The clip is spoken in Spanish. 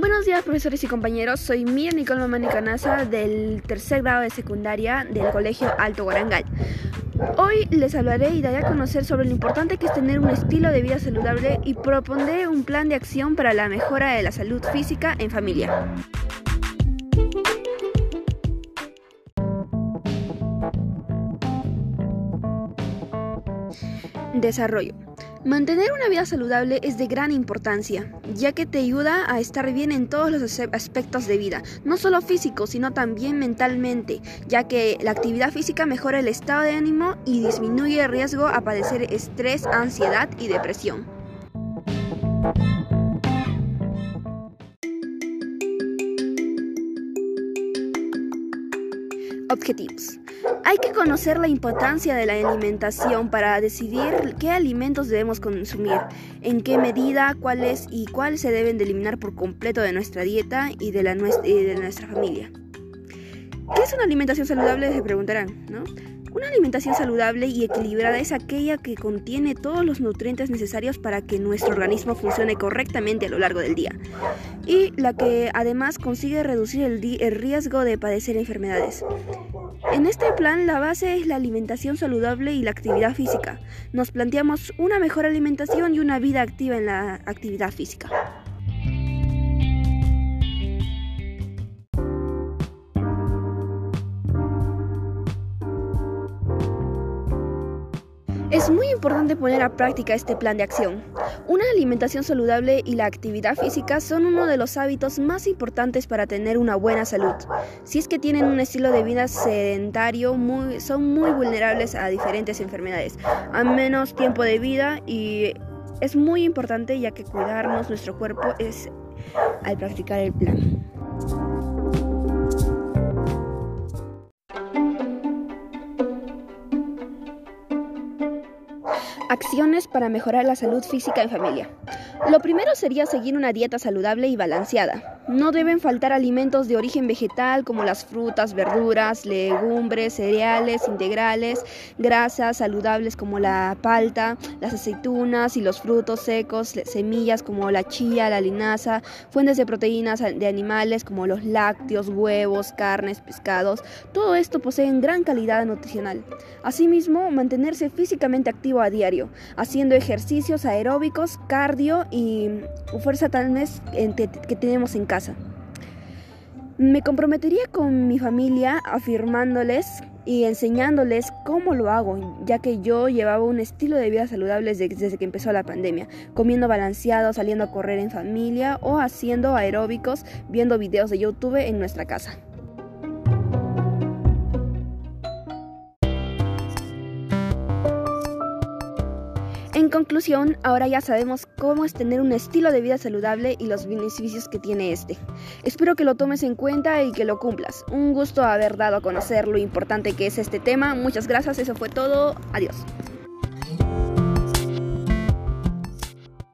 Buenos días profesores y compañeros, soy Mía Nicole Mamani Canasa del tercer grado de secundaria del Colegio Alto Guarangal. Hoy les hablaré y daré a conocer sobre lo importante que es tener un estilo de vida saludable y propondré un plan de acción para la mejora de la salud física en familia. Desarrollo. Mantener una vida saludable es de gran importancia, ya que te ayuda a estar bien en todos los aspectos de vida, no solo físico, sino también mentalmente, ya que la actividad física mejora el estado de ánimo y disminuye el riesgo a padecer estrés, ansiedad y depresión. Objetivos. Hay que conocer la importancia de la alimentación para decidir qué alimentos debemos consumir, en qué medida, cuáles y cuáles se deben de eliminar por completo de nuestra dieta y de, la, de nuestra familia. ¿Qué es una alimentación saludable? Se preguntarán, ¿no? Una alimentación saludable y equilibrada es aquella que contiene todos los nutrientes necesarios para que nuestro organismo funcione correctamente a lo largo del día y la que además consigue reducir el, riesgo de padecer enfermedades. En este plan la base es la alimentación saludable y la actividad física. Nos planteamos una mejor alimentación y una vida activa en la actividad física. Es muy importante poner a práctica este plan de acción. Una alimentación saludable y la actividad física son uno de los hábitos más importantes para tener una buena salud. Si es que tienen un estilo de vida sedentario, son muy vulnerables a diferentes enfermedades, a menos tiempo de vida y es muy importante ya que cuidarnos nuestro cuerpo es al practicar el plan. Acciones para mejorar la salud física en familia. Lo primero sería seguir una dieta saludable y balanceada. No deben faltar alimentos de origen vegetal como las frutas, verduras, legumbres, cereales integrales, grasas saludables como la palta, las aceitunas y los frutos secos, semillas como la chía, la linaza, fuentes de proteínas de animales como los lácteos, huevos, carnes, pescados. Todo esto posee gran calidad nutricional. Asimismo, mantenerse físicamente activo a diario, haciendo ejercicios aeróbicos, cardio y fuerza tal vez que tenemos en casa. Me comprometería con mi familia afirmándoles y enseñándoles cómo lo hago, ya que yo llevaba un estilo de vida saludable desde, que empezó la pandemia, comiendo balanceado, saliendo a correr en familia o haciendo aeróbicos, viendo videos de YouTube en nuestra casa. En conclusión, ahora ya sabemos cómo es tener un estilo de vida saludable y los beneficios que tiene este. Espero que lo tomes en cuenta y que lo cumplas. Un gusto haber dado a conocer lo importante que es este tema. Muchas gracias, eso fue todo. Adiós.